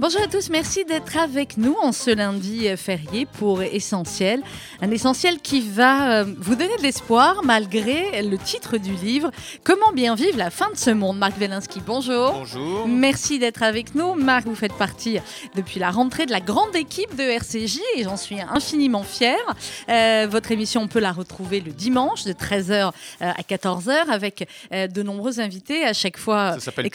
Bonjour à tous, merci d'être avec nous en ce lundi férié pour Essentiel. Un essentiel qui va euh, vous donner de l'espoir malgré le titre du livre Comment bien vivre la fin de ce monde. Marc Velinski, bonjour. Bonjour. Merci d'être avec nous. Marc, vous faites partie depuis la rentrée de la grande équipe de RCJ et j'en suis infiniment fière. Euh, votre émission, on peut la retrouver le dimanche de 13h euh, à 14h avec de nombreux invités à chaque fois ça s'appelle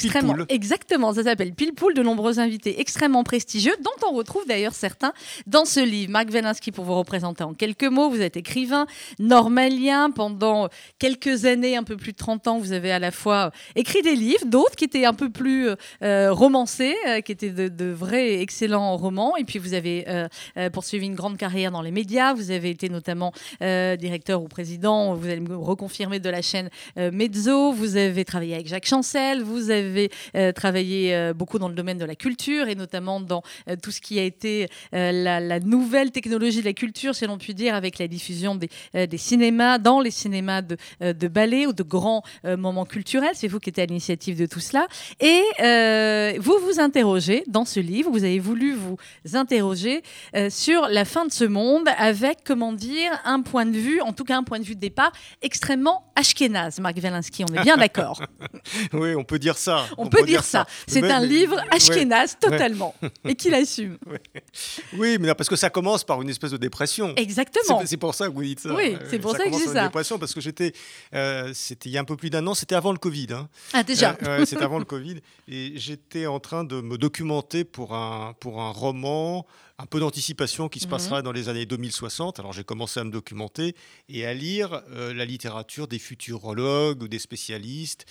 Exactement, ça s'appelle Pile Poule, de nombreux invités extrêmement prestigieux dont on retrouve d'ailleurs certains dans ce livre. Marc Velinski, pour vous représenter en quelques mots, vous êtes écrivain normalien. Pendant quelques années, un peu plus de 30 ans, vous avez à la fois écrit des livres, d'autres qui étaient un peu plus euh, romancés, euh, qui étaient de, vrais excellents romans. Et puis vous avez euh, poursuivi une grande carrière dans les médias. Vous avez été notamment directeur ou président, vous allez me reconfirmer, de la chaîne Mezzo. Vous avez travaillé avec Jacques Chancel. Vous avez travaillé beaucoup dans le domaine de la culture et notamment dans tout ce qui a été la, la nouvelle technologie de la culture, si l'on peut dire, avec la diffusion des, euh, des, cinémas, dans les cinémas de, euh, de ballet ou de grands euh, moments culturels. C'est vous qui êtes à l'initiative de tout cela. Et vous vous interrogez dans ce livre, vous avez voulu vous interroger sur la fin de ce monde avec, comment dire, un point de vue, en tout cas un point de vue de départ, extrêmement ashkénaze, Marc Velinsky, on est bien d'accord. oui, on peut dire ça. On, on peut, peut, dire, ça. ça. C'est un livre ashkénaze ouais. totalement ouais. Et qu'il assume. Oui, mais non, parce que ça commence par une espèce de dépression. Exactement. C'est pour ça que vous dites ça. Oui, c'est pour ça, ça que j'ai ça. dépression parce que j'étais, euh, c'était il y a un peu plus d'un an, c'était avant le Covid. Hein. Ah déjà. Euh, c'était avant le Covid et j'étais en train de me documenter pour un pour un roman un peu d'anticipation qui se passera mmh. dans les années 2060. Alors j'ai commencé à me documenter et à lire euh, la littérature des futurologues ou des spécialistes.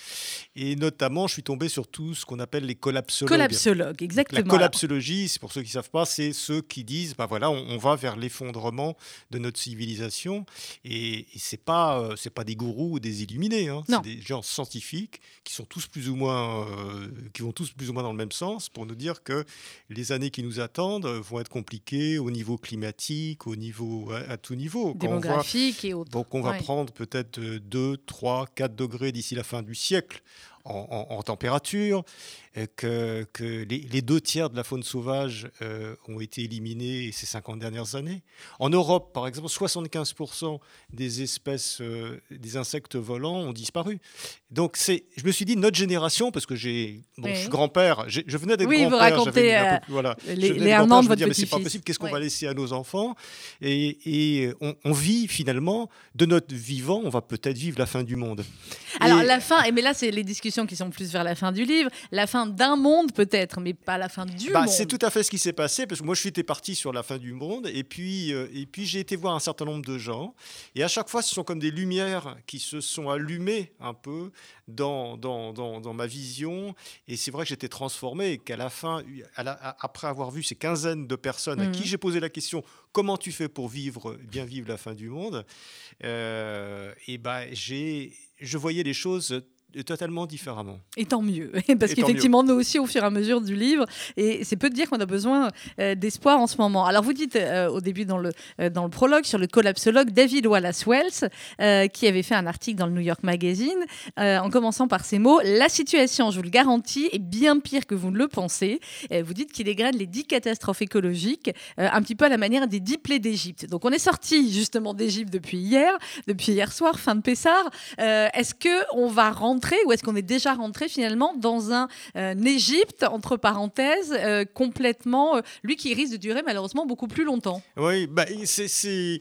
Et notamment, je suis tombé sur tout ce qu'on appelle les collapsologues. Collapsologues, exactement. La collapsologie, c'est pour ceux qui ne savent pas, c'est ceux qui disent, bah voilà, on, on va vers l'effondrement de notre civilisation. Et, et c'est pas, euh, c'est pas des gourous ou des illuminés. Hein. C'est des gens scientifiques qui sont tous plus ou moins, euh, qui vont tous plus ou moins dans le même sens pour nous dire que les années qui nous attendent vont être compliqué au niveau climatique, au niveau, à, à tout niveau. Démographique voit, et autres. Donc on va ouais. prendre peut-être 2, 3, 4 degrés d'ici la fin du siècle en, en, en température, que, que les, les, deux tiers de la faune sauvage euh, ont été éliminés ces 50 dernières années. En Europe, par exemple, 75% des espèces, euh, des insectes volants ont disparu. Donc c'est, je me suis dit, notre génération, parce que j'ai, bon, oui. je suis grand-père, je venais d'être oui, grand-père, vous racontez euh, peu, voilà, les, an de votre c'est pas possible, qu'est-ce qu'on va laisser à nos enfants? Et, et on, on, vit finalement, de notre vivant, on va peut-être vivre la fin du monde. Alors et... la fin, mais là c'est les discussions qui sont plus vers la fin du livre, la fin d'un monde peut-être, mais pas la fin du bah, monde. C'est tout à fait ce qui s'est passé, parce que moi je suis parti sur la fin du monde, et puis, euh, et puis j'ai été voir un certain nombre de gens, et à chaque fois ce sont comme des lumières qui se sont allumées un peu dans, dans, dans, dans ma vision, et c'est vrai que j'étais transformé, et qu'à la fin, à la, à, après avoir vu ces quinzaines de personnes mmh. à qui j'ai posé la question, comment tu fais pour vivre, bien vivre la fin du monde, euh, et ben j'ai je voyais les choses totalement différemment. Et tant mieux, parce qu'effectivement, nous aussi, au fur et à mesure du livre, et c'est peu de dire qu'on a besoin euh, d'espoir en ce moment. Alors, vous dites euh, au début dans le, euh, dans le prologue sur le collapsologue David Wallace Wells, qui avait fait un article dans le New York Magazine, en commençant par ces mots La situation, je vous le garantis, est bien pire que vous ne le pensez. vous dites qu'il dégrade les dix catastrophes écologiques, un petit peu à la manière des dix plaies d'Égypte. Donc, on est sorti justement d'Égypte depuis hier, depuis hier soir, fin de Pessard. Est-ce qu'on va ou est-ce qu'on est déjà rentré finalement dans un, euh, Égypte, entre parenthèses, euh, complètement, euh, lui qui risque de durer malheureusement beaucoup plus longtemps? Oui, bah, c'est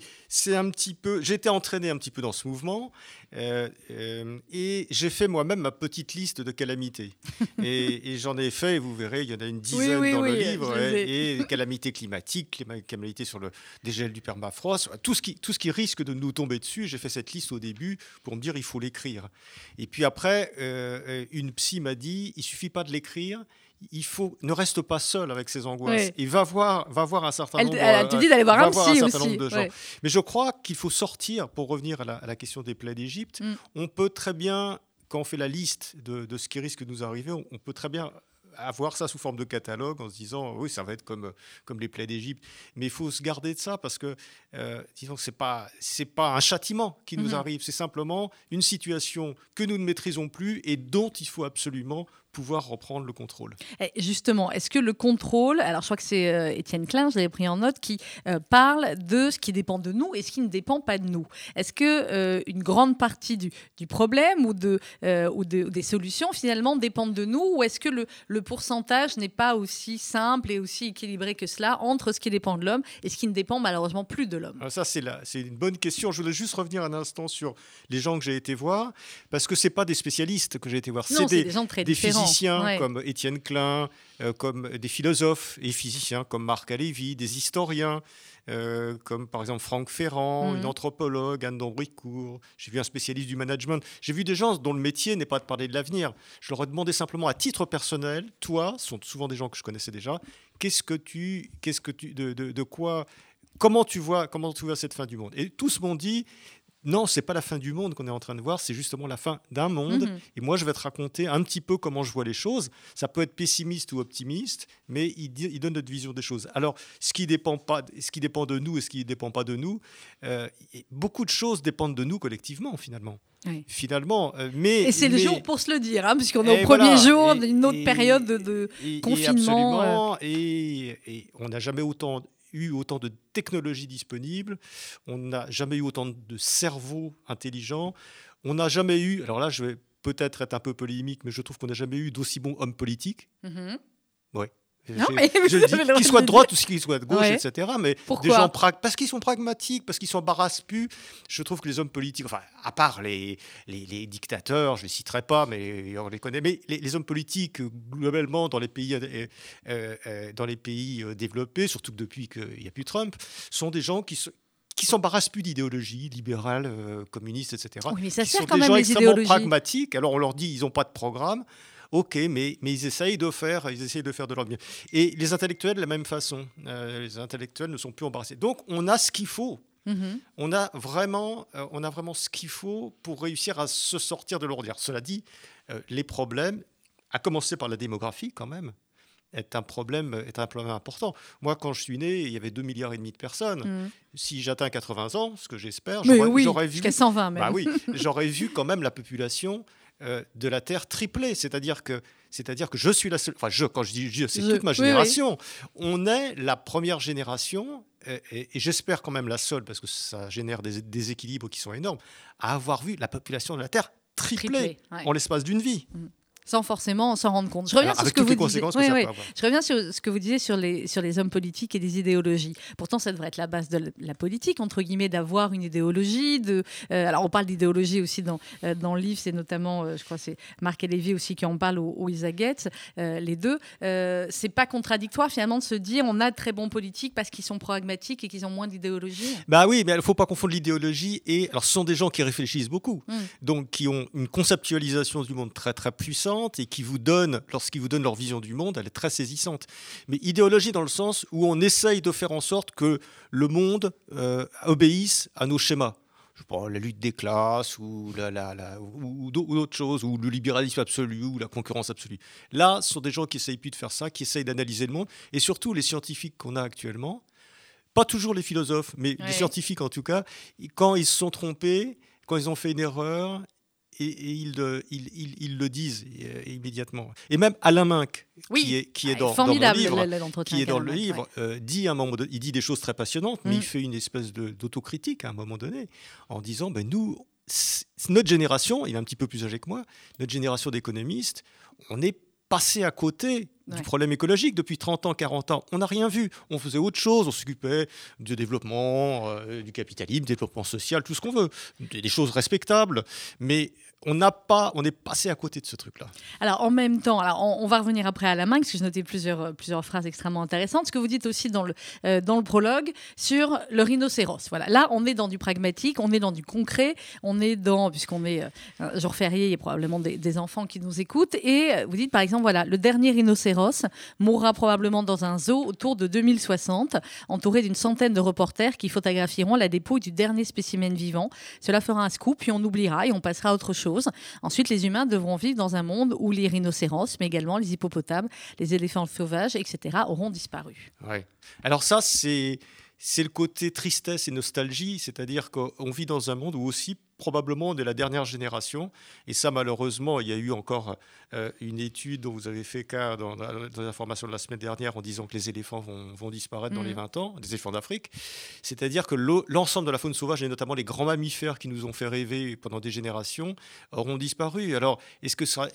un petit peu. Été entraîné un petit peu dans ce mouvement. Euh, euh, et j'ai fait moi-même ma petite liste de calamités. et, et j'en ai fait, vous verrez, il y en a une dizaine oui, oui, dans oui, le livre. Et, et, calamités climatiques, calamités sur le dégel du permafrost, tout ce, qui, tout ce qui risque de nous tomber dessus. J'ai fait cette liste au début pour me dire il faut l'écrire. Et puis après, euh, une psy m'a dit il suffit pas de l'écrire, il faut ne reste pas seul avec ses angoisses ouais. et va voir va voir un certain elle, nombre elle te dit d'aller voir un, voir un certain aussi. nombre de gens ouais. mais je crois qu'il faut sortir pour revenir à la, à la question des plaies d'Égypte mm. on peut très bien quand on fait la liste de, de ce qui risque de nous arriver on, on peut très bien avoir ça sous forme de catalogue en se disant oui ça va être comme comme les plaies d'Égypte mais il faut se garder de ça parce que euh, disons que c'est pas c'est pas un châtiment qui nous Mhm. arrive, c'est simplement une situation que nous ne maîtrisons plus et dont il faut absolument pouvoir reprendre le contrôle. Eh, Justement, est-ce que le contrôle, alors je crois que c'est euh, Étienne Klein, je l'avais pris en note, qui euh, parle de ce qui dépend de nous et ce qui ne dépend pas de nous. Est-ce que euh, une grande partie du, du problème ou, de, euh, ou, de- ou des solutions finalement dépendent de nous ou est-ce que le, le pourcentage n'est pas aussi simple et aussi équilibré que cela entre ce qui dépend de l'homme et ce qui ne dépend malheureusement plus de l'homme? Alors ça, c'est la- c'est une bonne question. Je voulais juste revenir un instant sur les gens que j'ai été voir, parce que c'est pas des spécialistes que j'ai été voir, Non, c'est c'est des, des gens très des différents. Physiciens Ouais. comme Étienne Klein, euh, comme des philosophes et physiciens comme Marc Alévi, des historiens euh, comme par exemple Franck Ferrand, Mhm. une anthropologue, Anne d'Ambricourt. J'ai vu un spécialiste du management. J'ai vu des gens dont le métier n'est pas de parler de l'avenir. Je leur ai demandé simplement à titre personnel, toi, ce sont souvent des gens que je connaissais déjà, qu'est-ce que tu, qu'est-ce que tu, de, de- de quoi, comment tu vois, comment tu vois cette fin du monde? Et tous m'ont dit. Non, c'est pas la fin du monde qu'on est en train de voir, c'est justement la fin d'un monde. Mhm. Et moi, je vais te raconter un petit peu comment je vois les choses. Ça peut être pessimiste ou optimiste, mais il, dit- il donne notre vision des choses. Alors, ce qui dépend pas, ce qui dépend de nous et ce qui ne dépend pas de nous, euh, beaucoup de choses dépendent de nous collectivement, finalement. Oui. Finalement, euh, mais Et c'est le jour pour se le dire, hein, puisqu'on est au premier voilà, jour d'une autre et- période de, de- et- et confinement, absolument, et, et on n'a jamais autant eu autant de technologies disponibles, on n'a jamais eu autant de cerveaux intelligents, on n'a jamais eu, alors là je vais peut-être être un peu polémique, mais je trouve qu'on n'a jamais eu d'aussi bons hommes politiques. Mhm. Je- mais qu'ils soient de droite ou qu'ils soient de gauche, Ouais. etc. Mais Pourquoi des gens parce qu'ils sont pragmatiques, parce qu'ils s'embarrassent plus. Je trouve que les hommes politiques, enfin, à part les, les, les dictateurs, je ne les citerai pas, mais on les connaît, mais les, les hommes politiques, euh, globalement, dans les pays, euh, euh, dans les pays développés, surtout que depuis qu'il n'y a plus Trump, sont des gens qui qui s'embarrassent plus d'idéologie libérale, euh, communiste, etc. Oui, mais ça qui sert sont quand des même, gens les extrêmement idéologies. pragmatiques. Alors on leur dit ils n'ont pas de programme. Ok, mais, mais ils essayent de faire, ils essayent de faire de leur mieux. Et les intellectuels, de la même façon. Euh, les intellectuels ne sont plus embarrassés. Donc, on a ce qu'il faut. Mhm. On a vraiment, euh, on a vraiment ce qu'il faut pour réussir à se sortir de l'ordinaire. Cela dit, euh, les problèmes, à commencer par la démographie quand même, est un problème, est un problème important. Moi, quand je suis né, il y avait 2 milliards et demi de personnes. Mhm. Si j'atteins 80 ans, ce que j'espère, j'aurais oui, vu jusqu'à 120 même. bah oui, j'aurais vu quand même la population euh, de la Terre tripler. C'est-à-dire que, c'est-à-dire que je suis la seule. Enfin, je, quand je dis je, c'est toute ma oui, oui. génération. On est la première génération, euh, et, et j'espère quand même la seule, parce que ça génère des déséquilibres qui sont énormes, à avoir vu la population de la Terre tripler, Triplé, ouais. en l'espace d'une vie. Sans forcément s'en rendre compte. Je reviens Alors, sur ce que vous disiez. Oui, oui. Je reviens sur ce que vous disiez sur les, sur les hommes politiques et les idéologies. Pourtant, ça devrait être la base de la- politique, entre guillemets, d'avoir une idéologie. De, euh, alors, on parle d'idéologie aussi dans, euh, dans le livre, c'est notamment, euh, je crois, c'est Marc et Lévy aussi qui en parle au, au Isa Getz, euh, les deux. C'est pas contradictoire finalement de se dire on a de très bons politiques parce qu'ils sont pragmatiques et qu'ils ont moins d'idéologie. Bah oui, mais il ne faut pas confondre l'idéologie et. Alors, ce sont des gens qui réfléchissent beaucoup, Mm. donc qui ont une conceptualisation du monde très très puissante et qui vous donnent, lorsqu'ils vous donnent leur vision du monde, elle est très saisissante. Mais idéologie dans le sens où on essaye de faire en sorte que le monde euh, obéisse à nos schémas. Je pas, la lutte des classes ou, la, la- la- ou, ou d'au- ou d'autres choses, ou le libéralisme absolu ou la concurrence absolue. Là, ce sont des gens qui essayent plus de faire ça, qui essayent d'analyser le monde, et surtout les scientifiques qu'on a actuellement, pas toujours les philosophes, mais Ouais. les scientifiques en tout cas, quand ils se sont trompés, quand ils ont fait une erreur, et, et ils, le- ils- ils- ils le disent euh, immédiatement. Et même Alain Minck, Oui. qui est, qui est Ah, dans, livre, le- qui est dans livre, euh, dit à un moment, il dit des choses très passionnantes, mais Mm. il fait une espèce d'autocritique à un moment donné, en disant, ben nous, notre génération, il est un petit peu plus âgé que moi, notre génération d'économistes, on est passé à côté Ouais. du problème écologique depuis 30 ans, 40 ans. On n'a rien vu. On faisait autre chose. On s'occupait du développement, euh, du capitalisme, du développement social, tout ce qu'on veut. Des, des choses respectables. Mais on n'a pas, on est passé à côté de ce truc-là. Alors en même temps, alors on, va revenir après à la main, parce que j'ai noté plusieurs, euh, plusieurs phrases extrêmement intéressantes. Ce que vous dites aussi dans le, euh, dans le prologue sur le rhinocéros. Voilà, là on est dans du pragmatique, on est dans du concret, on est dans, puisqu'on est euh, jour férié, il y a probablement des, des enfants qui nous écoutent. Et euh, vous dites par exemple, voilà, le dernier rhinocéros mourra probablement dans un zoo autour de 2060, entouré d'une centaine de reporters qui photographieront la dépouille du dernier spécimen vivant. Cela fera un scoop, puis on oubliera et on passera à autre chose. Ensuite, les humains devront vivre dans un monde où les rhinocéros, mais également les hippopotames, les éléphants sauvages, etc., auront disparu. Ouais. Alors ça, c'est c'est le côté tristesse et nostalgie, c'est-à-dire qu'on vit dans un monde où aussi probablement on est la dernière génération. Et ça, malheureusement, il y a eu encore euh, une étude dont vous avez fait cas dans, dans l'information de la semaine dernière en disant que les éléphants vont, disparaître dans les 20 mm. ans, les éléphants d'Afrique. C'est-à-dire que l'ensemble de la faune sauvage, et notamment les grands mammifères qui nous ont fait rêver pendant des générations, auront disparu. Alors, est-ce que ça,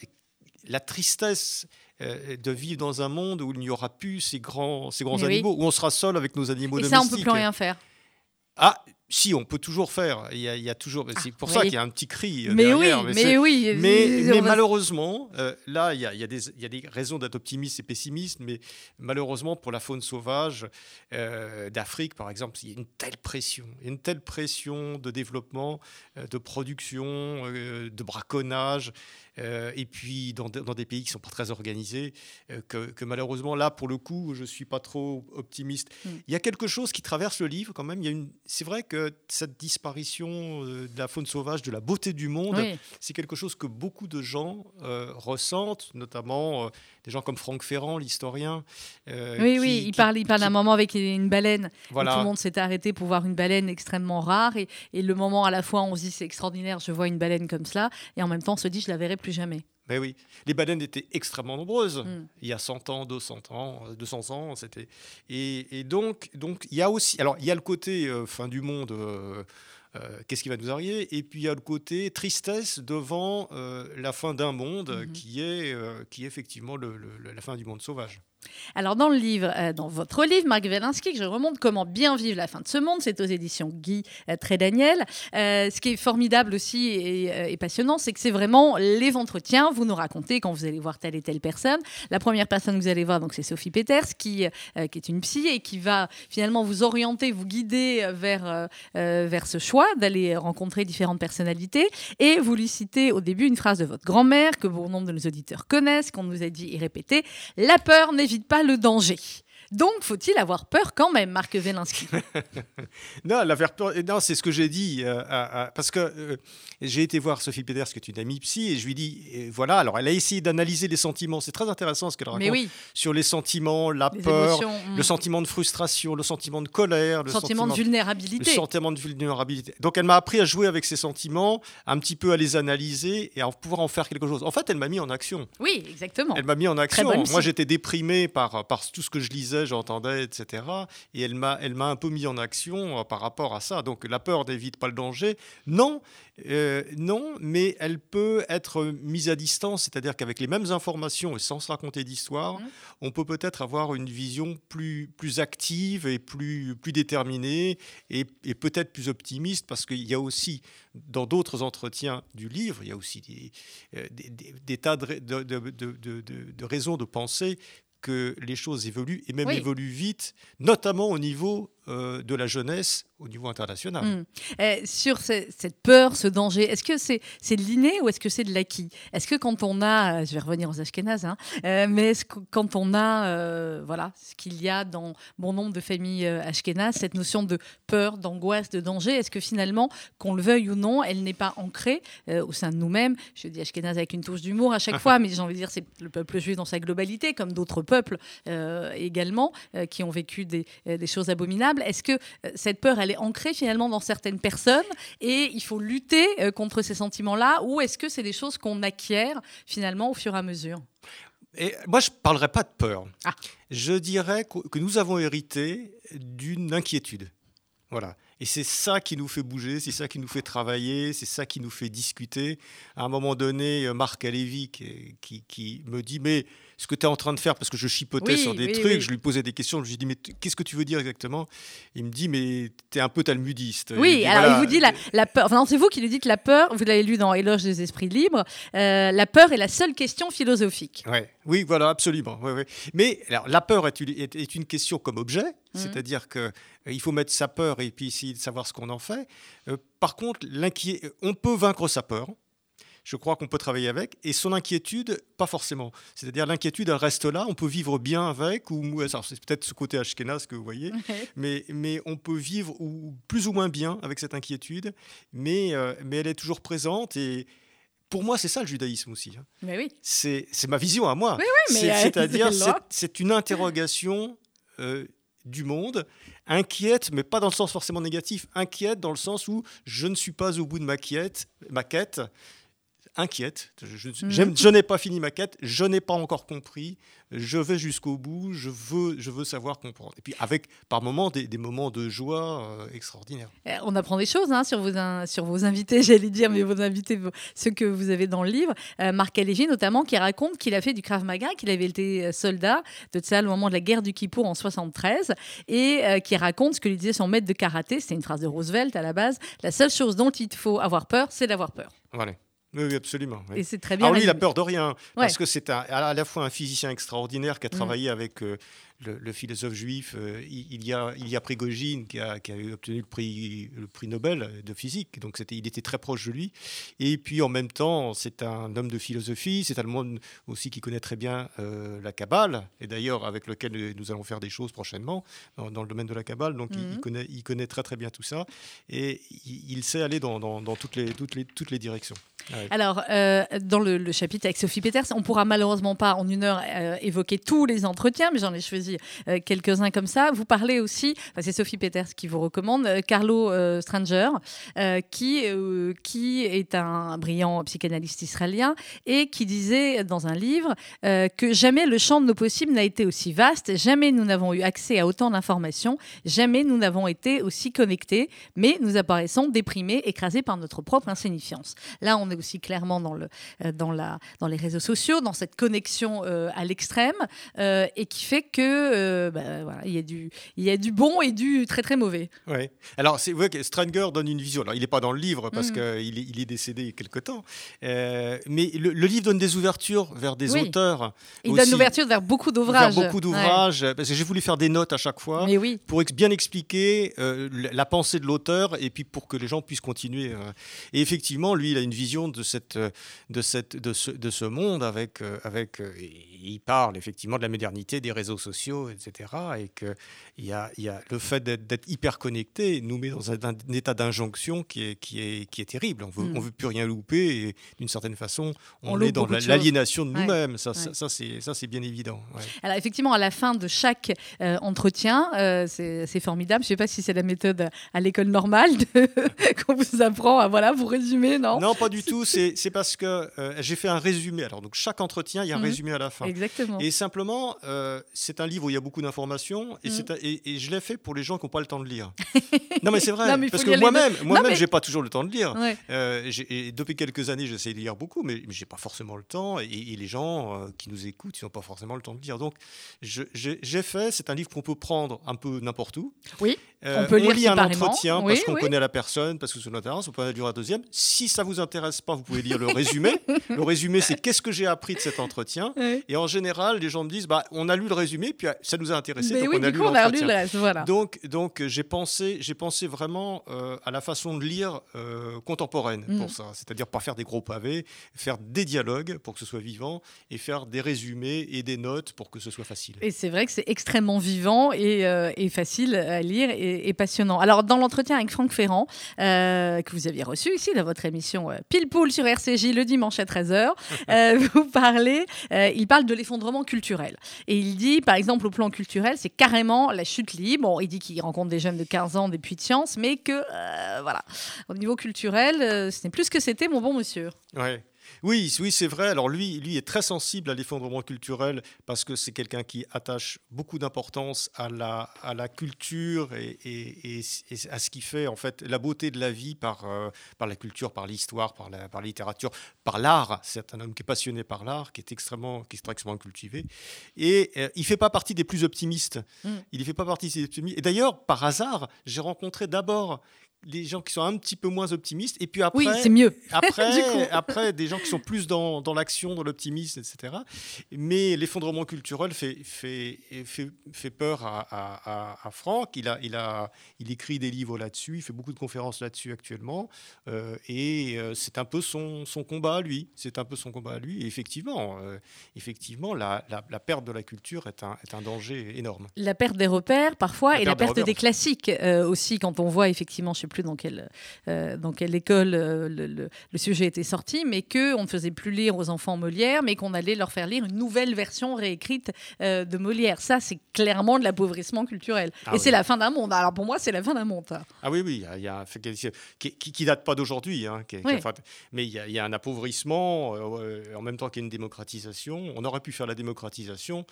la tristesse euh, de vivre dans un monde où il n'y aura plus ces grands, ces grands animaux, où on sera seul avec nos animaux Et domestiques. ça, on peut plus rien faire. Ah, si, on peut toujours faire. Il y a, toujours. c'est pour ça qu'il y a un petit cri. Euh, mais oui, mais, oui. Mais, malheureusement, euh, là, il y, a, il, y a des, il y, a, des, raisons d'être optimiste et pessimiste, mais malheureusement, pour la faune sauvage d'Afrique, par exemple, il y a une telle pression, une telle pression de développement, de production, de braconnage. Euh, et puis dans, des pays qui ne sont pas très organisés, euh, que, malheureusement, là, pour le coup, je ne suis pas trop optimiste. Mm. Il y a quelque chose qui traverse le livre quand même. C'est vrai que cette disparition euh, de la faune sauvage, de la beauté du monde, c'est quelque chose que beaucoup de gens ressentent, notamment des gens comme Franck Ferrand, l'historien. oui, oui, il parle, il parle d'un moment avec une baleine. Voilà. tout le monde s'est arrêté pour voir une baleine extrêmement rare. Et, et le moment, à la fois, on se dit c'est extraordinaire, je vois une baleine comme cela. Et en même temps, on se dit je la verrai plus jamais. Mais oui, les baleines étaient extrêmement nombreuses. Mm. Il y a 100 ans, 200 ans, 200 ans, c'était. Et, donc, donc, il y a aussi. Alors, il y a le côté euh, fin du monde. Euh, euh, qu'est-ce qui va nous arriver? Et puis il y a le côté tristesse devant la fin d'un monde mm-hmm. qui, est, qui est effectivement la fin du monde sauvage. Alors dans le livre, euh, dans votre livre, Marc Velinsky, que je remonte comment bien vivre la fin de ce monde, c'est aux éditions Guy euh, Trédaniel. Euh, ce qui est formidable aussi et, passionnant, c'est que c'est vraiment les entretiens. Vous nous racontez quand vous allez voir telle et telle personne. La première personne que vous allez voir, donc c'est Sophie Peters, qui, est une psy et qui va finalement vous orienter, vous guider vers, vers ce choix d'aller rencontrer différentes personnalités. Et vous lui citez au début une phrase de votre grand-mère que bon nombre de nos auditeurs connaissent, qu'on nous a dit et répété. La peur n'évite pas le danger. Donc, faut-il avoir peur quand même, Marc Velinsky Non, peur, non, c'est ce que j'ai dit. Euh, parce que euh, j'ai été voir Sophie Peters, qui est une amie psy, et je lui dis, voilà, alors elle a essayé d'analyser les sentiments. C'est très intéressant ce qu'elle raconte sur les sentiments, la peur, hmm. le sentiment de frustration, le sentiment de colère, le sentiment, de vulnérabilité. Le sentiment de vulnérabilité. Donc, elle m'a appris à jouer avec ces sentiments, un petit peu à les analyser et à pouvoir en faire quelque chose. En fait, elle m'a mis en action. Oui, exactement. Elle m'a mis en action. Moi, j'étais déprimé par, par tout ce que je lisais j'entendais, etc. Et elle m'a, elle m'a un peu mis en action euh, par rapport à ça. Donc la peur n'évite pas le danger. Non, euh, non, mais elle peut être mise à distance, c'est-à-dire qu'avec les mêmes informations et sans se raconter d'histoire, mmh. on peut peut-être avoir une vision plus, plus active et plus, plus déterminée et, peut-être plus optimiste, parce qu'il y a aussi, dans d'autres entretiens du livre, il y a aussi des, des, tas de, de, de, de raisons de penser que les choses évoluent et même évoluent vite, notamment au niveau euh, de la jeunesse au niveau international. Hmm. Eh, sur cette peur, ce danger, est-ce que c'est c'est de l'inné ou est-ce que c'est de l'acquis? Est-ce que quand on a, je vais revenir aux Ashkénazes, hein, euh, mais est-ce que quand on a, euh, voilà, ce qu'il y a dans bon nombre de familles ashkénazes, cette notion de peur, d'angoisse, de danger, est-ce que finalement, qu'on le veuille ou non, elle n'est pas ancrée au sein de nous-mêmes? Je dis ashkénaze avec une touche d'humour à chaque fois, mais j'ai envie de dire c'est le peuple juif dans sa globalité, comme d'autres peuples également qui ont vécu des, des choses abominables. Est-ce que euh, cette peur, elle est ancrée finalement dans certaines personnes et il faut lutter euh, contre ces sentiments-là ou est-ce que c'est des choses qu'on acquiert finalement au fur et à mesure? Et moi, je ne parlerai pas de peur. Ah. Je dirais que nous avons hérité d'une inquiétude. Voilà. Et c'est ça qui nous fait bouger, c'est ça qui nous fait travailler, c'est ça qui nous fait discuter. À un moment donné, Marc Alévi qui, qui me dit Mais ce que tu es en train de faire, parce que je chipotais sur des trucs, je lui posais des questions, je lui dis, mais qu'est-ce que tu veux dire exactement? Il me dit, mais tu es un peu talmudiste. Oui, alors il vous dit la, peur, enfin c'est vous qui lui dites la peur, vous l'avez lu dans Éloge des esprits libres, euh, la peur est la seule question philosophique. Ouais. Oui, voilà, absolument. Mais alors, la peur est une, est, une question comme objet, mmh. c'est-à-dire qu'il euh, faut mettre sa peur et puis essayer de savoir ce qu'on en fait. Euh, par contre, on peut vaincre sa peur je crois qu'on peut travailler avec. Et son inquiétude, pas forcément. C'est-à-dire l'inquiétude, elle reste là, on peut vivre bien avec, ou c'est peut-être ce côté ashkénaze que vous voyez, mais, mais on peut vivre ou, plus ou moins bien avec cette inquiétude, mais, euh, mais elle est toujours présente et pour moi, c'est ça le judaïsme aussi. Hein. Mais oui. C'est ma vision à moi. Oui, oui, C'est-à-dire, c'est une interrogation euh, du monde, inquiète, mais pas dans le sens forcément négatif, inquiète dans le sens où je ne suis pas au bout de ma quête, ma quête inquiète. Je, mhm. je n'ai pas fini ma quête, je n'ai pas encore compris, je vais jusqu'au bout, je veux, je veux savoir comprendre. Et puis avec par moments des, moments de joie euh, extraordinaires. Eh, on apprend des choses hein, sur, vos, sur vos invités, j'allais dire, mais vos invités, ceux que vous avez dans le livre. Euh, Marc Allégi notamment, qui raconte qu'il a fait du Krav Maga, qu'il avait été euh, soldat de ça au moment de la guerre du Kippour en 73, et qui raconte ce que lui disait son maître de karaté, c'est une phrase de Roosevelt à la base, la seule chose dont il faut avoir peur, c'est d'avoir peur. Voilà. Oui, absolument. Et c'est très bien. Alors lui, il a peur de rien, parce que c'est à la fois un physicien extraordinaire qui a mm. travaillé avec euh, le, philosophe juif, euh, il, y a, il y a Prigogine qui a, qui a, obtenu le prix, le prix Nobel de physique, donc c'était, il était très proche de lui. Et puis en même temps, c'est un homme de philosophie, c'est un monde aussi qui connaît très bien euh, la Kabbale, et d'ailleurs avec lequel nous allons faire des choses prochainement dans, le domaine de la Kabbale, donc il, mhm. connaît, il connaît très très bien tout ça, et il, sait aller dans, dans, toutes, les, toutes, les, toutes les directions. Alors, euh, dans le, chapitre avec Sophie Peters, on pourra malheureusement pas en une heure évoquer tous les entretiens, mais j'en ai choisi euh, quelques-uns comme ça. Vous parlez aussi, c'est Sophie Peters qui vous recommande, euh, Carlo euh, Stranger, qui, qui est un brillant psychanalyste israélien et qui disait dans un livre que jamais le champ de nos possibles n'a été aussi vaste, jamais nous n'avons eu accès à autant d'informations, jamais nous n'avons été aussi connectés, mais nous apparaissons déprimés, écrasés par notre propre insignifiance. Là, on est aussi clairement dans, le, dans, la, dans les réseaux sociaux, dans cette connexion à l'extrême, et qui fait que euh, bah, voilà, il, y a du, il y a du bon et du très très mauvais. Alors, c'est vrai que Stranger donne une vision. Alors, il n'est pas dans le livre parce mm. qu'il est, il est décédé il y a quelque temps. Euh, mais le, livre donne des ouvertures vers des auteurs. Il donne une ouverture vers beaucoup d'ouvrages. Vers beaucoup d'ouvrages. Parce que j'ai voulu faire des notes à chaque fois oui. pour bien expliquer euh, la pensée de l'auteur et puis pour que les gens puissent continuer. Et effectivement, lui, il a une vision de, cette, de, cette, de, ce, de ce monde avec. avec il parle effectivement de la modernité, des réseaux sociaux, etc. Et que y a, y a, le fait d'être hyper connecté nous met dans un, état d'injonction qui est, qui, est, qui est terrible. On veut, mm. on veut plus rien louper et d'une certaine façon, on, est dans l'aliénation de, nous-mêmes. Ça, ça, c'est bien évident. Alors effectivement, à la fin de chaque euh, entretien, euh, c'est formidable. Je ne sais pas si c'est la méthode à l'école normale qu'on vous apprend à voilà, vous résumer, non? Non, pas du tout. C'est parce que euh, j'ai fait un résumé. Alors donc chaque entretien, il y a un mm. résumé à la fin. Exactement. Et simplement, c'est un livre où il y a beaucoup d'informations et, mm. et, je l'ai fait pour les gens qui n'ont pas le temps de lire. non, mais c'est vrai, parce que moi-même, moi-même, j'ai pas toujours le temps de lire. Euh, depuis quelques années, j'essaie de lire beaucoup, mais j'ai pas forcément le temps. Et, les gens euh, qui nous écoutent, ils n'ont pas forcément le temps de lire. Donc, j'ai fait. C'est un livre qu'on peut prendre un peu n'importe où. Oui. Euh, on peut lire lit un entretien parce qu'on connaît la personne, parce que c'est l'intéresse. On peut aller lire un deuxième. Si ça vous intéresse pas, vous pouvez lire le résumé. le résumé, c'est qu'est-ce que j'ai appris de cet entretien. Et en général, les gens me disent, bah, on a lu le résumé, puis ça nous a intéressé, donc on a lu l'entretien. Voilà. Donc, donc j'ai pensé, j'ai pensé vraiment euh, à la façon de lire euh, contemporaine pour mm. ça. C'est-à-dire pas faire des gros pavés, faire des dialogues pour que ce soit vivant et faire des résumés et des notes pour que ce soit facile. Et c'est vrai que c'est extrêmement vivant et, et, facile à lire et, passionnant. Alors, dans l'entretien avec Franck Ferrand, que vous aviez reçu ici dans votre émission Pile Poule sur RCJ le dimanche à 13h, vous parlez, il parle de l'effondrement culturel. Et il dit, par au plan culturel, c'est carrément la chute libre. Bon, il dit qu'il rencontre des jeunes de 15 ans, des puits de science, mais que, euh, voilà, au niveau culturel, euh, ce n'est plus ce que c'était, mon bon monsieur. Ouais. Oui, oui, c'est vrai. Alors lui, lui est très sensible à l'effondrement culturel parce que c'est quelqu'un qui attache beaucoup d'importance à la, à la culture et, et, à ce qui fait en fait la beauté de la vie par, euh, par la culture, par l'histoire, par la, par la littérature, par l'art. C'est un homme qui est passionné par l'art, qui est extrêmement, qui est extrêmement cultivé. Et euh, il fait pas partie des plus optimistes. Mm. Il ne fait pas partie des optimistes. Et d'ailleurs, par hasard, j'ai rencontré d'abord les gens qui sont un petit peu moins optimistes, et puis après, oui, c'est mieux. Après, après, des gens qui sont plus dans, dans l'action, dans l'optimisme, etc. Mais l'effondrement culturel fait, fait, fait, fait peur à, à, à, Franck. Il, a, il, a, il écrit des livres là-dessus, il fait beaucoup de conférences là-dessus actuellement, euh, et euh, c'est un peu son, son, combat à lui. C'est un peu son combat à lui. Et effectivement, euh, effectivement la, la, perte de la culture est un, est un danger énorme. La perte des repères, parfois, et la perte des, classiques aussi, quand on voit effectivement, je sais plus plus dans quelle, dans quelle école le, le, sujet était sorti, mais qu'on ne faisait plus lire aux enfants Molière, mais qu'on allait leur faire lire une nouvelle version réécrite de Molière. Ça, c'est clairement de l'appauvrissement culturel. Ah et c'est la fin d'un monde. Alors pour moi, c'est la fin d'un monde. Ah oui, oui, il y a, qui, qui, date pas d'aujourd'hui, hein, mais il y, a, un appauvrissement en même temps qu'il y a une démocratisation. On aurait pu faire la démocratisation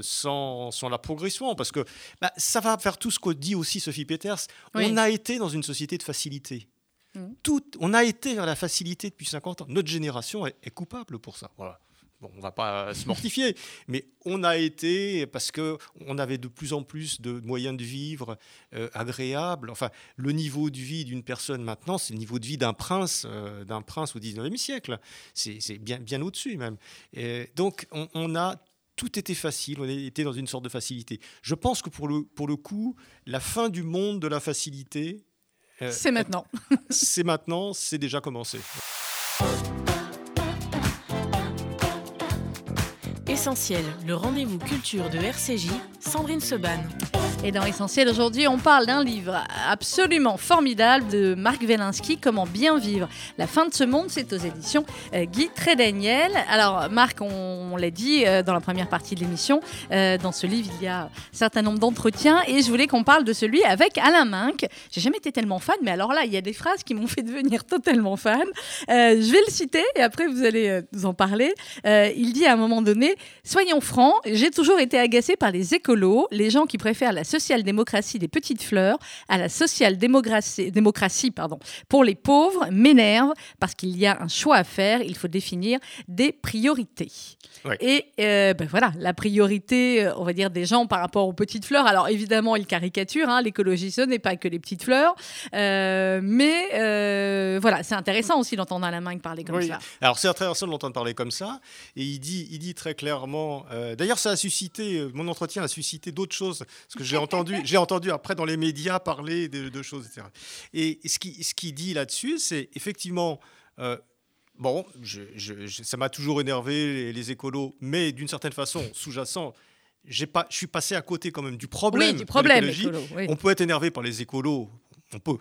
sans, sans la progression, parce que bah, ça va faire tout ce que dit aussi Sophie Peters. On a été dans une société de facilité. Mmh. Tout, on a été vers la facilité depuis 50 ans. Notre génération est, coupable pour ça. Voilà. Bon, on va pas se mortifier, mais on a été parce que on avait de plus en plus de moyens de vivre euh, agréables. Enfin, le niveau de vie d'une personne maintenant, c'est le niveau de vie d'un prince, euh, d'un prince au 19e siècle. C'est bien, bien au-dessus même. Et donc, on, on, a tout était facile, on était dans une sorte de facilité. Je pense que pour le, pour le coup, la fin du monde de la facilité... Euh, c'est maintenant. c'est maintenant, c'est déjà commencé. Essentiel, le rendez-vous culture de RCJ, Sandrine Seban. Et dans Essentiel aujourd'hui, on parle d'un livre absolument formidable de Marc Wielinski, Comment bien vivre. La fin de ce monde, c'est aux éditions euh, Guy Trédaniel. Alors Marc, on, l'a dit euh, dans la première partie de l'émission, euh, dans ce livre, il y a un certain nombre d'entretiens et je voulais qu'on parle de celui avec Alain Minck. J'ai jamais été tellement fan, mais alors là, il y a des phrases qui m'ont fait devenir totalement fan. je vais le citer et après vous allez nous en parler. il dit à un moment donné, soyons francs, j'ai toujours été agacé par les écolos, les gens qui préfèrent la social-démocratie des petites fleurs à la social-démocratie démocratie, pardon, pour les pauvres m'énerve parce qu'il y a un choix à faire, il faut définir des priorités. Et euh, ben voilà, la priorité, euh, on va dire, des gens par rapport aux petites fleurs. Alors évidemment, il caricature, hein, l'écologie, ce n'est pas que les petites fleurs. Euh, mais voilà, c'est intéressant aussi d'entendre Alain Minck parler comme ça. Alors c'est intéressant de l'entendre parler comme ça. Et il dit, il dit très clairement, d'ailleurs ça a suscité, mon entretien a suscité d'autres choses, parce que j'ai entendu, j'ai entendu après dans les médias parler de, choses, etc. Et ce qu'il ce qui dit là-dessus, c'est effectivement... Bon, je, ça m'a toujours énervé les, écolos, mais d'une certaine façon, sous-jacent, j'ai pas, je suis passé à côté quand même du problème. Oui, du problème. On peut être énervé par les écolos, on peut.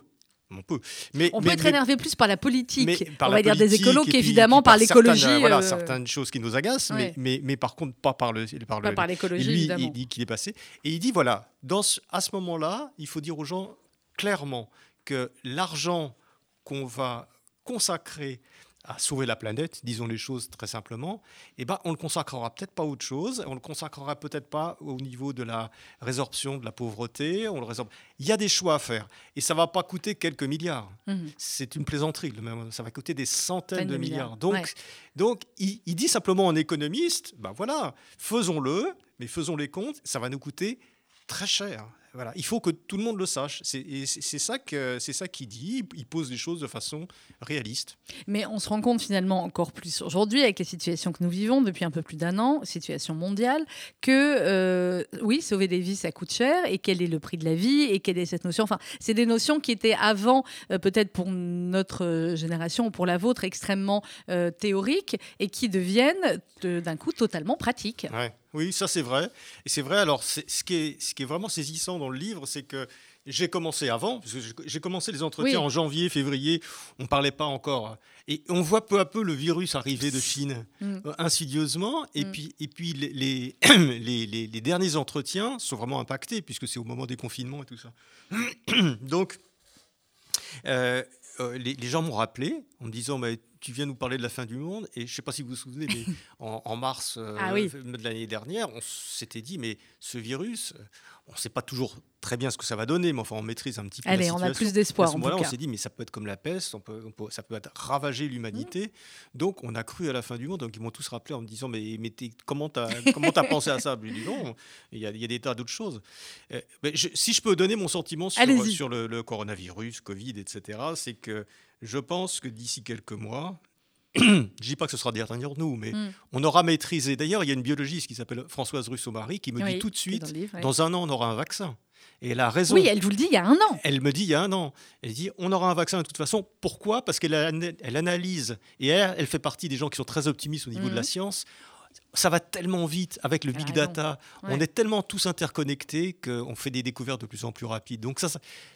On peut. Mais, on peut être énervé plus par la politique, on va dire des écolos qu'évidemment par l'écologie. Voilà, euh, certaines choses qui nous agacent, mais, mais, mais, par contre pas par le par, pas par l'écologie. Lui, il dit qu'il est passé et il dit voilà, dans à ce moment-là, il faut dire aux gens clairement que l'argent qu'on va consacrer à sauver la planète, disons les choses très simplement, eh ben, on ne le consacrera peut-être pas à autre chose, on ne le consacrera peut-être pas au niveau de la résorption de la pauvreté. On le résorbe. Il y a des choix à faire et ça ne va pas coûter quelques milliards. Mhm. C'est une plaisanterie, ça va coûter des centaines de, milliards. Donc, donc il, il, dit simplement en économiste, ben voilà, faisons-le, mais faisons les comptes, ça va nous coûter très cher. Voilà, il faut que tout le monde le sache. C'est ça que c'est ça qu'il dit. Il pose les choses de façon réaliste. Mais on se rend compte finalement encore plus aujourd'hui avec les situations que nous vivons depuis un peu plus d'un an, situation mondiale, que euh, oui, sauver des vies ça coûte cher et quel est le prix de la vie et quelle est cette notion. Enfin, c'est des notions qui étaient avant euh, peut-être pour notre génération ou pour la vôtre extrêmement euh, théoriques et qui deviennent d'un coup totalement pratiques. Ouais. Oui, ça c'est vrai. Et c'est vrai, alors ce qui, est, ce qui est vraiment saisissant dans le livre, c'est que j'ai commencé avant, j'ai commencé les entretiens en janvier, février, on ne parlait pas encore. Et on voit peu à peu le virus arriver de Chine, mm. euh, insidieusement. Et mm. puis, et puis les, les, les, les, derniers entretiens sont vraiment impactés, puisque c'est au moment des confinements et tout ça. Donc, euh, euh, les, gens m'ont rappelé en me disant mais tu viens nous parler de la fin du monde et je ne sais pas si vous vous souvenez mais en, mars ah de l'année dernière on s'était dit mais ce virus on ne sait pas toujours très bien ce que ça va donner, mais enfin, on maîtrise un petit peu Allez, on a plus d'espoir. À ce moment-là, on s'est dit, mais ça peut être comme la peste, on peut, ça peut être ravager l'humanité. Donc, on a cru à la fin du monde. Donc, ils m'ont tous rappelé en me disant, mais, mais comment tu as, pensé à ça? Je non, il y a, il y a des tas d'autres choses. Euh, mais si je peux donner mon sentiment sur, sur le, le, coronavirus, Covid, etc., c'est que je pense que d'ici quelques mois, je dis pas que ce sera derrière nous, mais hmm. on aura maîtrisé. D'ailleurs, il y a une biologiste qui s'appelle Françoise Russo-Marie qui me dit tout de suite, dans, un an, on aura un vaccin. Et elle a raison. Oui, elle vous le dit il y a un an. Elle me dit il y a un an. Elle dit on aura un vaccin de toute façon. Pourquoi? Parce qu'elle elle analyse et elle, elle, fait partie des gens qui sont très optimistes au niveau de la hmm. science ça va tellement vite avec le big data. On est tellement tous interconnectés qu'on fait des découvertes de plus en plus rapides. Donc ça,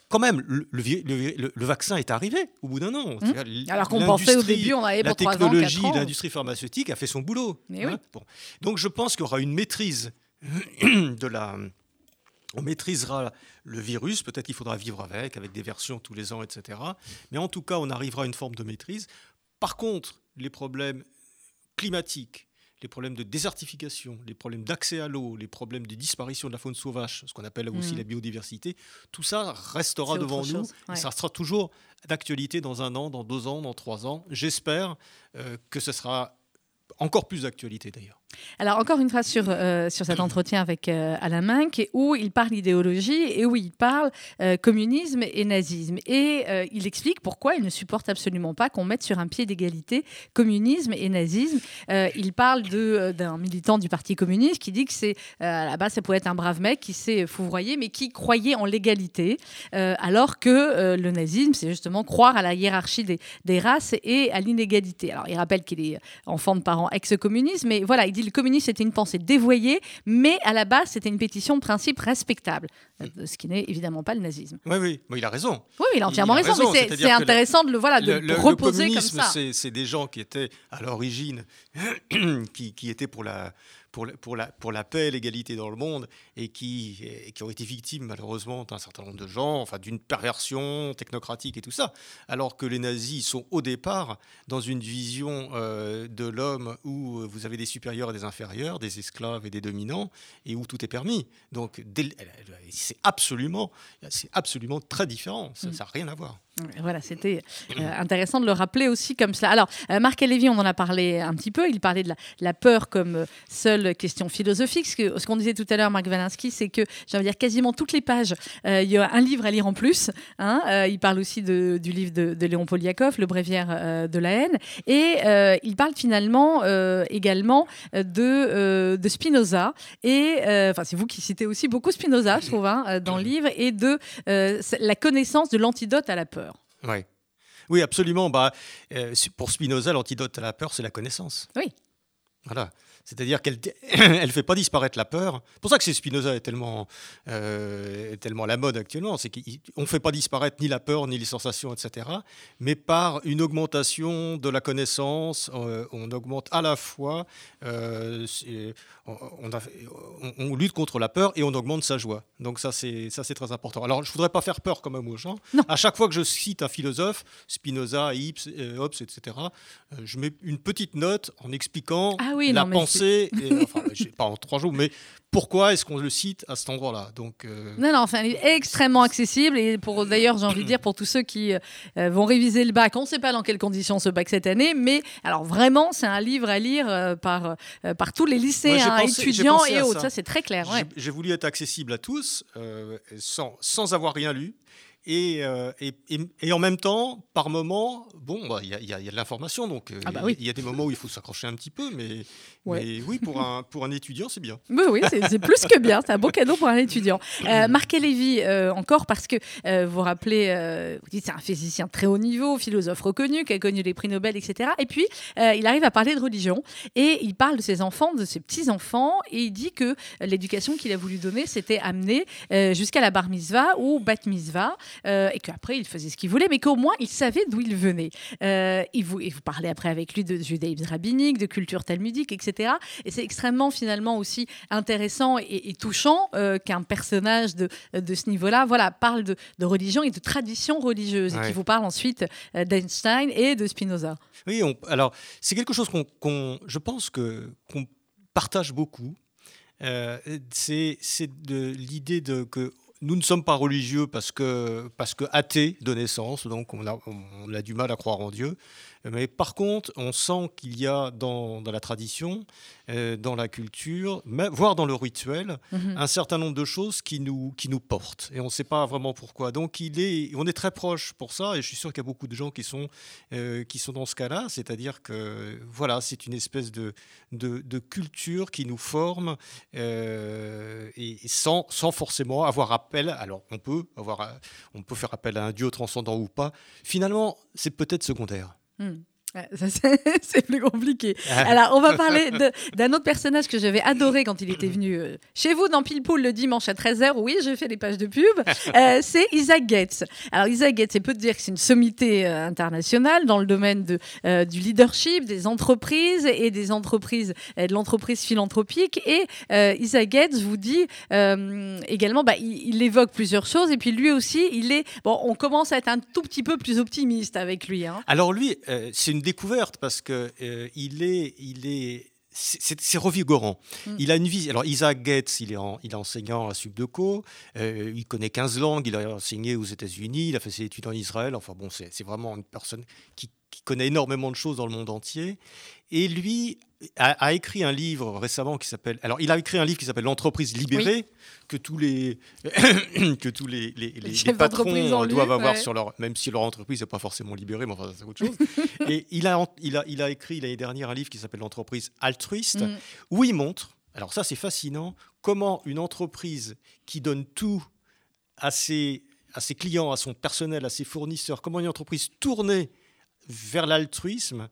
quand même, le, le, vaccin est arrivé au bout d'un an. Mmh. Alors qu'on pensait au début, on avait pour La technologie, l'industrie pharmaceutique a fait son boulot. Hein. bon. Donc je pense qu'il y aura une maîtrise de la... On maîtrisera le virus, peut-être qu'il faudra vivre avec, avec des versions tous les ans, etc. Mais en tout cas, on arrivera à une forme de maîtrise. Par contre, les problèmes climatiques, les problèmes de désertification, les problèmes d'accès à l'eau, les problèmes de disparition de la faune sauvage, ce qu'on appelle aussi mm. la biodiversité, tout ça restera devant nous et ça sera toujours d'actualité dans un an, dans deux ans, dans trois ans. J'espère euh, que ce sera encore plus d'actualité d'ailleurs. Alors, encore une phrase sur, euh, sur cet entretien avec euh, Alain Minck, où il parle idéologie et où il parle euh, communisme et nazisme. Et il explique pourquoi il ne supporte absolument pas qu'on mette sur un pied d'égalité communisme et nazisme. il parle d'un militant du Parti communiste qui dit que c'est, à la base, ça pouvait être un brave mec qui s'est fouvroyé, mais qui croyait en l'égalité, alors que le nazisme, c'est justement croire à la hiérarchie des, des races et à l'inégalité. Alors, il rappelle qu'il est enfant de parents ex-communistes, mais voilà, il dit le communisme c'était une pensée dévoyée, mais à la base c'était une pétition de principe respectable, euh, ce qui n'est évidemment pas le nazisme. Oui, oui, mais il a raison. Oui, il a entièrement raison, mais c'est intéressant de le, voilà, de le, reposer comme ça. C'est des gens qui étaient à l'origine, qui, qui étaient pour la pour, pour, la, pour la paix et l'égalité dans le monde et qui, qui ont été victimes malheureusement d'un certain nombre de gens, enfin d'une perversion technocratique et tout ça. Alors que les nazis sont au départ dans une vision euh, de l'homme où vous avez des supérieurs et des inférieurs, des esclaves et des dominants, et où tout est permis. Donc c'est absolument, absolument très différent. Ça n'a mm. rien à voir. Voilà, c'était euh, intéressant de le rappeler aussi comme cela. Alors, euh, Marc Lévy, on en a parlé un petit peu. Il parlait de la, peur comme euh, seule question philosophique. Ce qu'on disait tout à l'heure, Marc Valinsky, c'est que, j'allais dire, quasiment toutes les pages, il y a un livre à lire en plus. Hein. il parle aussi du livre de, Léon Poliakov, Le Bréviaire de la haine. Et il parle finalement également de, de Spinoza. Et, enfin, c'est vous qui citez aussi beaucoup Spinoza, je trouve, hein, dans le livre, et de la connaissance de l'antidote à la peur. Oui. Oui, absolument. Bah, euh, pour Spinoza, l'antidote à la peur, c'est la connaissance. Oui. Voilà. C'est-à-dire qu'elle ne fait pas disparaître la peur. C'est pour ça que Spinoza est tellement, euh, tellement la mode actuellement. C'est qu'on ne fait pas disparaître ni la peur, ni les sensations, etc. Mais par une augmentation de la connaissance, euh, on augmente à la fois, euh, on, lutte contre la peur et on augmente sa joie. Donc ça, c'est très important. Alors, je ne voudrais pas faire peur quand même aux gens. À chaque fois que je cite un philosophe, Spinoza, Hobbes, etc., je mets une petite note en expliquant ah oui, la pensée et, enfin, pas en trois jours, mais pourquoi est-ce qu'on le cite à cet endroit-là? Donc euh, non, non, enfin, extrêmement accessible et pour d'ailleurs, j'ai envie de dire pour tous ceux qui euh, vont réviser le bac, on ne sait pas dans quelles conditions ce bac cette année, mais alors vraiment, c'est un livre à lire euh, par par tous les lycéens, étudiants et autres. Ça, c'est très clair. J'ai voulu être accessible à tous sans sans avoir rien lu. Euh, et, et, et, en même temps, par moment, bon, bah, il y, y, a de l'information, donc euh, ah bah il y a des moments où il faut s'accrocher un petit peu, mais, oui, pour un, pour un étudiant, c'est bien. Oui, oui c'est plus que bien, c'est un beau cadeau pour un étudiant. Euh, Lévy, encore parce que vous vous rappelez, vous dites c'est un physicien très haut niveau, philosophe reconnu, qui a connu les prix Nobel, etc. Et puis, il arrive à parler de religion, et il parle de ses enfants, de ses petits-enfants, et il dit que l'éducation qu'il a voulu donner, c'était amener jusqu'à la bar mitzvah ou bat mitzvah. Euh, et qu'après il faisait ce qu'il voulait, mais qu'au moins il savait d'où il venait. Euh, il, vous, vous parlait après avec lui de judaïsme rabbinique, de culture talmudique, etc. Et c'est extrêmement finalement aussi intéressant et, touchant euh, qu'un personnage de, de ce niveau-là voilà, parle de, religion et de tradition religieuse, et qui vous parle ensuite d'Einstein et de Spinoza. Oui, alors c'est quelque chose qu'on, je pense que qu'on partage beaucoup. c'est l'idée de que nous ne sommes pas religieux parce que, parce que athées de naissance, donc on a, on a du mal à croire en Dieu. Mais par contre, on sent qu'il y a dans, dans la tradition, euh, dans la culture, voire dans le rituel, mhm. un certain nombre de choses qui nous, qui nous portent. Et on ne sait pas vraiment pourquoi. Donc il est, on est très proche pour ça. Et je suis sûr qu'il y a beaucoup de gens qui sont, euh, qui sont dans ce cas-là. C'est-à-dire que voilà, c'est une espèce de, de, de, culture qui nous forme euh, et sans, sans forcément avoir appel. Alors on peut, avoir, on peut faire appel à un Dieu transcendant ou pas. Finalement, c'est peut-être secondaire. Mm. C'est plus compliqué. Alors, on va parler d'un autre personnage que j'avais adoré quand il était venu euh, chez vous dans Pile le dimanche à 13h. Oui, je fais les pages de pub. Euh, c'est Isaac Gates. Alors, Isaac Gates, c'est peu de dire que c'est une sommité euh, internationale dans le domaine de, du leadership, des entreprises et des entreprises, de l'entreprise philanthropique. Et Isaac Gates vous dit également, bah, il, il, évoque plusieurs choses. Et puis, lui aussi, il est. Bon, on commence à être un tout petit peu plus optimiste avec lui. Hein. Alors, lui, c'est une découverte parce que euh, il est, il est c'est revigorant. Mm. Il a une vie. Alors, Isaac Gates, il est, il est enseignant à Subdeco. Euh, il connaît 15 langues. Il a enseigné aux États-Unis. Il a fait ses études en Israël. Enfin, bon, c'est vraiment une personne qui, qui, connaît énormément de choses dans le monde entier. Et lui a, écrit un livre récemment qui s'appelle. Alors, il a écrit un livre qui s'appelle L'entreprise libérée, que tous les que tous les, les, les, patrons doivent avoir sur leur, même si leur entreprise n'est pas forcément libérée, mais enfin c'est autre chose. et il a, il a, il a écrit l'année dernière un livre qui s'appelle L'entreprise altruiste, mm. où il montre. Alors ça, c'est fascinant. Comment une entreprise qui donne tout à ses, à ses clients, à son personnel, à ses fournisseurs, comment une entreprise tournée vers l'altruisme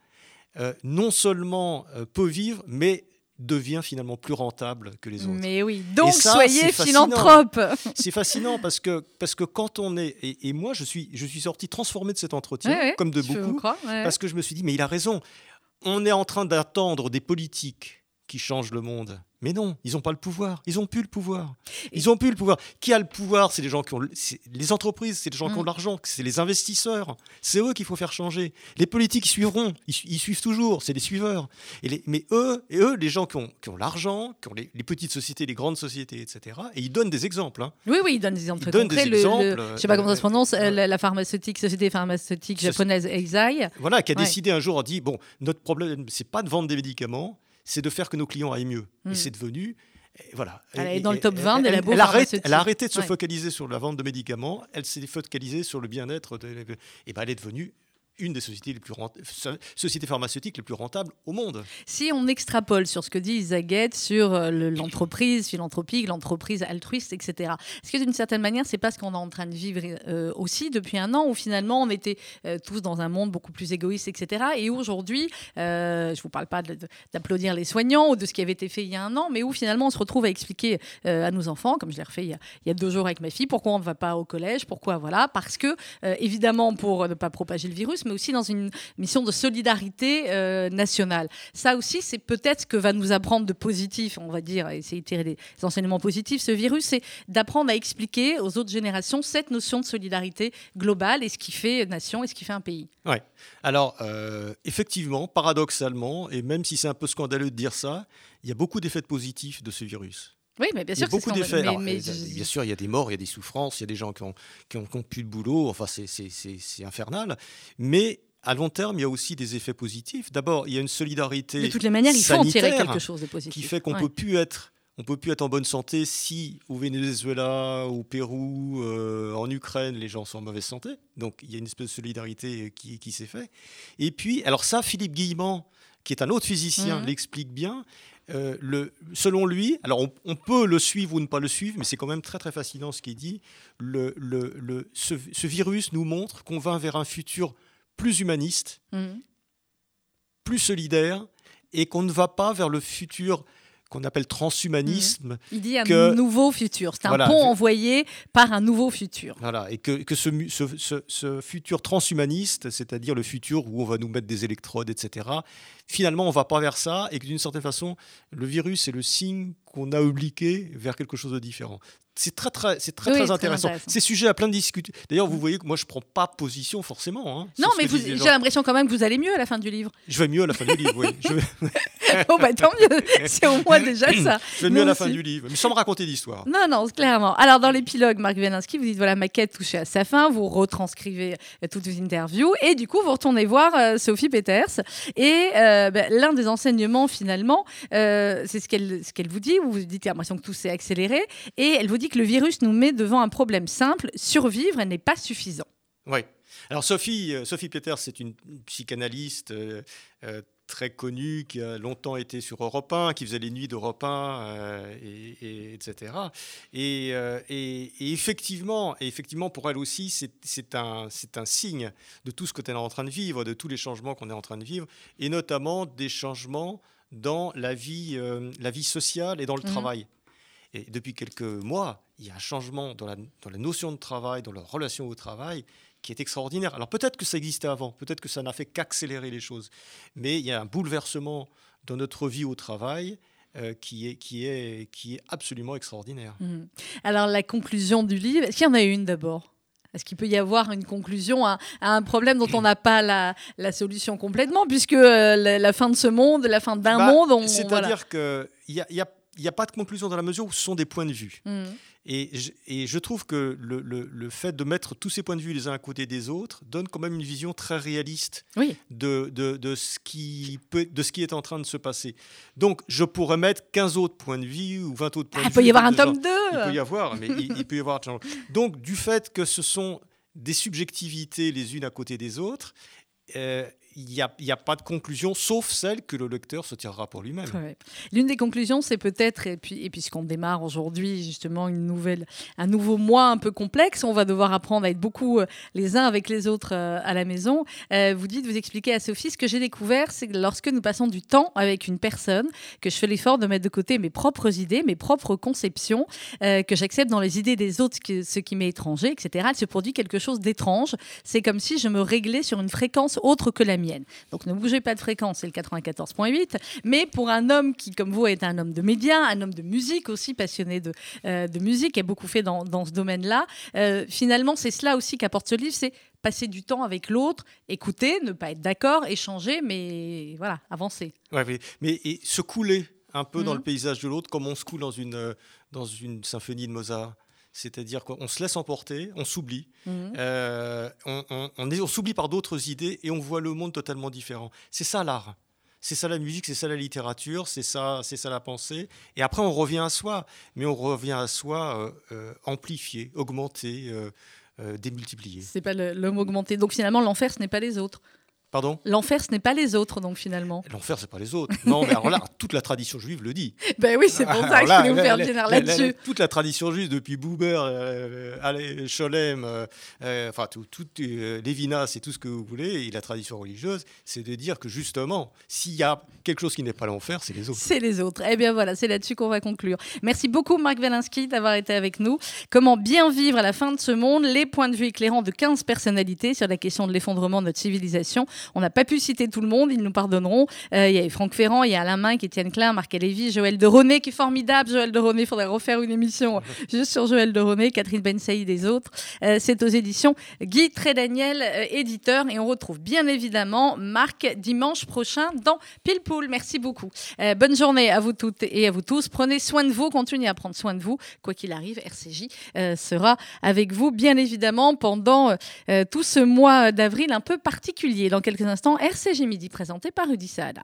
euh, non seulement euh, peut vivre, mais devient finalement plus rentable que les autres. Mais oui, donc soyez philanthrope. C'est fascinant parce que, parce que quand on est... Et, moi, je suis, je suis sorti transformé de cet entretien, comme de beaucoup, parce que je me suis dit, mais il a raison. On est en train d'attendre des politiques qui changent le monde. Mais non, ils n'ont pas le pouvoir. Ils n'ont plus le pouvoir. Ils ont plus le pouvoir. Qui a le pouvoir C'est les gens qui ont les entreprises, c'est les gens qui ont mm. l'argent, c'est les investisseurs. C'est eux qu'il faut faire changer. Les politiques ils suivront, ils, suivent toujours. C'est les suiveurs. Et mais eux, et eux, les gens qui ont, qui ont l'argent, qui ont les, petites sociétés, les grandes sociétés, etc. Et ils donnent des exemples. Hein. Oui, oui, ils donnent des exemples. Ils donnent des exemples. je ne sais pas comment ça se prononce. Euh, la, pharmaceutique, société pharmaceutique japonaise Eisai. Voilà, qui a décidé un jour, a dit bon, notre problème, c'est pas de vendre des médicaments c'est de faire que nos clients aillent mieux. Et hmm. c'est devenu voilà. Elle est dans le top 20 de la elle, arrête, elle a arrêté de se focaliser sur la vente de médicaments, elle s'est focalisée sur le bien-être. Et ben elle est devenue une des sociétés, les plus sociétés pharmaceutiques les plus rentables au monde. Si on extrapole sur ce que dit Isaguette sur euh, l'entreprise philanthropique, l'entreprise altruiste, etc., est-ce que d'une certaine manière, c'est pas ce qu'on est en train de vivre euh, aussi depuis un an, où finalement on était euh, tous dans un monde beaucoup plus égoïste, etc., et aujourd'hui, je ne vous parle pas d'applaudir les soignants ou de ce qui avait été fait il y a un an, mais où finalement on se retrouve à expliquer à nos enfants, comme je l'ai refait il y, a, deux jours avec ma fille, pourquoi on ne va pas au collège, pourquoi voilà, parce que évidemment pour ne pas propager le virus, mais aussi dans une mission de solidarité euh, nationale. Ça aussi, c'est peut-être ce que va nous apprendre de positif, on va dire, essayer de tirer des enseignements positifs, ce virus, c'est d'apprendre à expliquer aux autres générations cette notion de solidarité globale et ce qui fait nation et ce qui fait un pays. Oui. Alors, euh, effectivement, paradoxalement, et même si c'est un peu scandaleux de dire ça, il y a beaucoup d'effets positifs de ce virus. Oui, mais bien sûr, il y a beaucoup d'effets. Bien sûr, il y a des morts, il y a des souffrances, il y a des gens qui ont, qui ont, plus de boulot. Enfin, c'est infernal. Mais à long terme, il y a aussi des effets positifs. D'abord, il y a une solidarité. De toutes les manières, il faut en tirer quelque chose de positif. Qui fait qu'on ne peut plus être. On peut plus être en bonne santé si au Venezuela, au Pérou, euh, en Ukraine, les gens sont en mauvaise santé. Donc il y a une espèce de solidarité qui, qui s'est faite. Et puis, alors ça, Philippe Guillemant, qui est un autre physicien, mmh. l'explique bien. Euh, le, selon lui, alors on, peut le suivre ou ne pas le suivre, mais c'est quand même très très fascinant ce qu'il dit. Le, le, ce, virus nous montre qu'on va vers un futur plus humaniste, mmh. plus solidaire, et qu'on ne va pas vers le futur qu'on appelle transhumanisme. Mmh. Il dit un nouveau futur. C'est un pont envoyé par un nouveau futur. Voilà, et que, que ce, ce, ce, futur transhumaniste, c'est-à-dire le futur où on va nous mettre des électrodes, etc., finalement, on ne va pas vers ça, et que d'une certaine façon, le virus est le signe qu'on a obliqué vers quelque chose de différent. C'est très, très, c'est très, très, intéressant. Ces sujets à plein de discuter. D'ailleurs, vous voyez que moi, je ne prends pas position forcément. Hein, non, mais j'ai l'impression quand même que vous allez mieux à la fin du livre. Je vais mieux à la fin du livre, oui. Je oh, bah tant mieux. C'est au moins déjà ça. Je vais mieux à la fin du livre, mais sans me raconter d'histoire. Non, non, clairement. Alors, dans l'épilogue, Marc Velinski, vous dites voilà, ma quête touchée à sa fin. Vous retranscrivez euh, toutes vos interviews. Et du coup, vous retournez voir euh, Sophie Peters. Et euh, ben, l'un des enseignements, finalement, c'est ce qu'elle vous dit. Vous vous dites, j'ai l'impression que tout s'est accéléré. Et elle vous dit que le virus nous met devant un problème simple. Survivre n'est pas suffisant. Oui. Alors Sophie, Sophie Peters, c'est une psychanalyste très connu qui a longtemps été sur Europe 1, qui faisait les nuits d'Europe 1, et, etc. Et, et, effectivement, et effectivement, pour elle aussi, c'est un, un signe de tout ce que tu es en train de vivre, de tous les changements qu'on est en train de vivre, et notamment des changements dans la vie, la vie sociale et dans le mmh. travail. Et depuis quelques mois, il y a un changement dans la, dans la notion de travail, dans la relation au travail, qui est extraordinaire. Alors peut-être que ça existait avant, peut-être que ça n'a fait qu'accélérer les choses, mais il y a un bouleversement dans notre vie au travail euh, qui, est, qui, est, qui est absolument extraordinaire. Mmh. Alors la conclusion du livre, est-ce qu'il y en a une d'abord? Est-ce qu'il peut y avoir une conclusion à, un problème dont on n'a pas la, la, solution complètement, puisque euh, la, fin de ce monde, la fin d'un bah, monde... C'est-à-dire qu'il y a, y a n'y a pas de conclusion dans la mesure où ce sont des points de vue. Mmh. Et, je, et, je, trouve que le, le, fait de mettre tous ces points de vue les uns à côté des autres donne quand même une vision très réaliste de, de, de, ce qui peut, de ce qui est en train de se passer. Donc, je pourrais mettre 15 autres points de vue ou 20 autres points ah, de vue. Il peut y avoir un tome 2 Il peut y avoir, mais il, peut y avoir... Donc, du fait que ce sont des subjectivités les unes à côté des autres, euh, il n'y a, pas de conclusion, sauf celle que le lecteur se tirera pour lui-même. L'une des conclusions, c'est peut-être, et, puis, puisqu'on démarre aujourd'hui justement une nouvelle, un nouveau mois un peu complexe, on va devoir apprendre à être beaucoup euh, les uns avec les autres euh, à la maison. Euh, vous dites, vous expliquez à Sophie, ce que j'ai découvert, c'est que lorsque nous passons du temps avec une personne, que je fais l'effort de mettre de côté mes propres idées, mes propres conceptions, que j'accepte dans les idées des autres ce qui m'est étranger, etc., il se produit quelque chose d'étrange. C'est comme si je me réglais sur une fréquence autre que la mienne. Donc ne bougez pas de fréquence, c'est le 94.8. Mais pour un homme qui, comme vous, est un homme de médias, un homme de musique aussi, passionné de, euh, de musique, qui a beaucoup fait dans, dans ce domaine-là, euh, finalement, c'est cela aussi qu'apporte ce livre, c'est passer du temps avec l'autre, écouter, ne pas être d'accord, échanger, mais voilà, avancer. Ouais, mais, et se couler un peu dans mhm. le paysage de l'autre, comme on se coule dans une, euh, dans une symphonie de Mozart. C'est-à-dire qu'on se laisse emporter, on s'oublie, mhm. euh, on, on, s'oublie par d'autres idées et on voit le monde totalement différent. C'est ça l'art. C'est ça la musique, c'est ça la littérature, c'est ça, c'est ça la pensée. Et après, on revient à soi, mais on revient à soi euh, euh, amplifié, augmenté, démultiplié. C'est pas l'homme augmenté. Donc finalement, l'enfer, ce n'est pas les autres. Pardon L'enfer, ce n'est pas les autres, donc finalement. L'enfer, c'est pas les autres. Non, mais alors là, toute la tradition juive le dit. ben oui, c'est pour ça que je voulais vous faire là-dessus. Toute la tradition juive, depuis Buber, euh, Scholem, euh, euh, enfin, tout, tout euh, Lévinas et tout ce que vous voulez, et la tradition religieuse, c'est de dire que justement, s'il y a quelque chose qui n'est pas l'enfer, c'est les autres. C'est les autres. Eh bien voilà, c'est là-dessus qu'on va conclure. Merci beaucoup, Marc Velinsky, d'avoir été avec nous. Comment bien vivre à la fin de ce monde? Les points de vue éclairants de 15 personnalités sur la question de l'effondrement de notre civilisation. On n'a pas pu citer tout le monde, ils nous pardonneront. Euh, il y a Franck Ferrand, il y a Alain Minck, Étienne Klein, Marc Lévy, Joël de René, qui est formidable. Joël de René, il faudrait refaire une émission juste sur Joël de René, Catherine Ben Saïd et autres. Euh, c'est aux éditions Guy Trédaniel, euh, éditeur. Et on retrouve bien évidemment Marc dimanche prochain dans Pile Poule. Merci beaucoup. bonne journée à vous toutes et à vous tous. Prenez soin de vous, continuez à prendre soin de vous. Quoi qu'il arrive, RCJ sera avec vous, bien évidemment, pendant tout ce mois d'avril un peu particulier. Dans quelques instant RCG Midi présenté par Rudy Saada.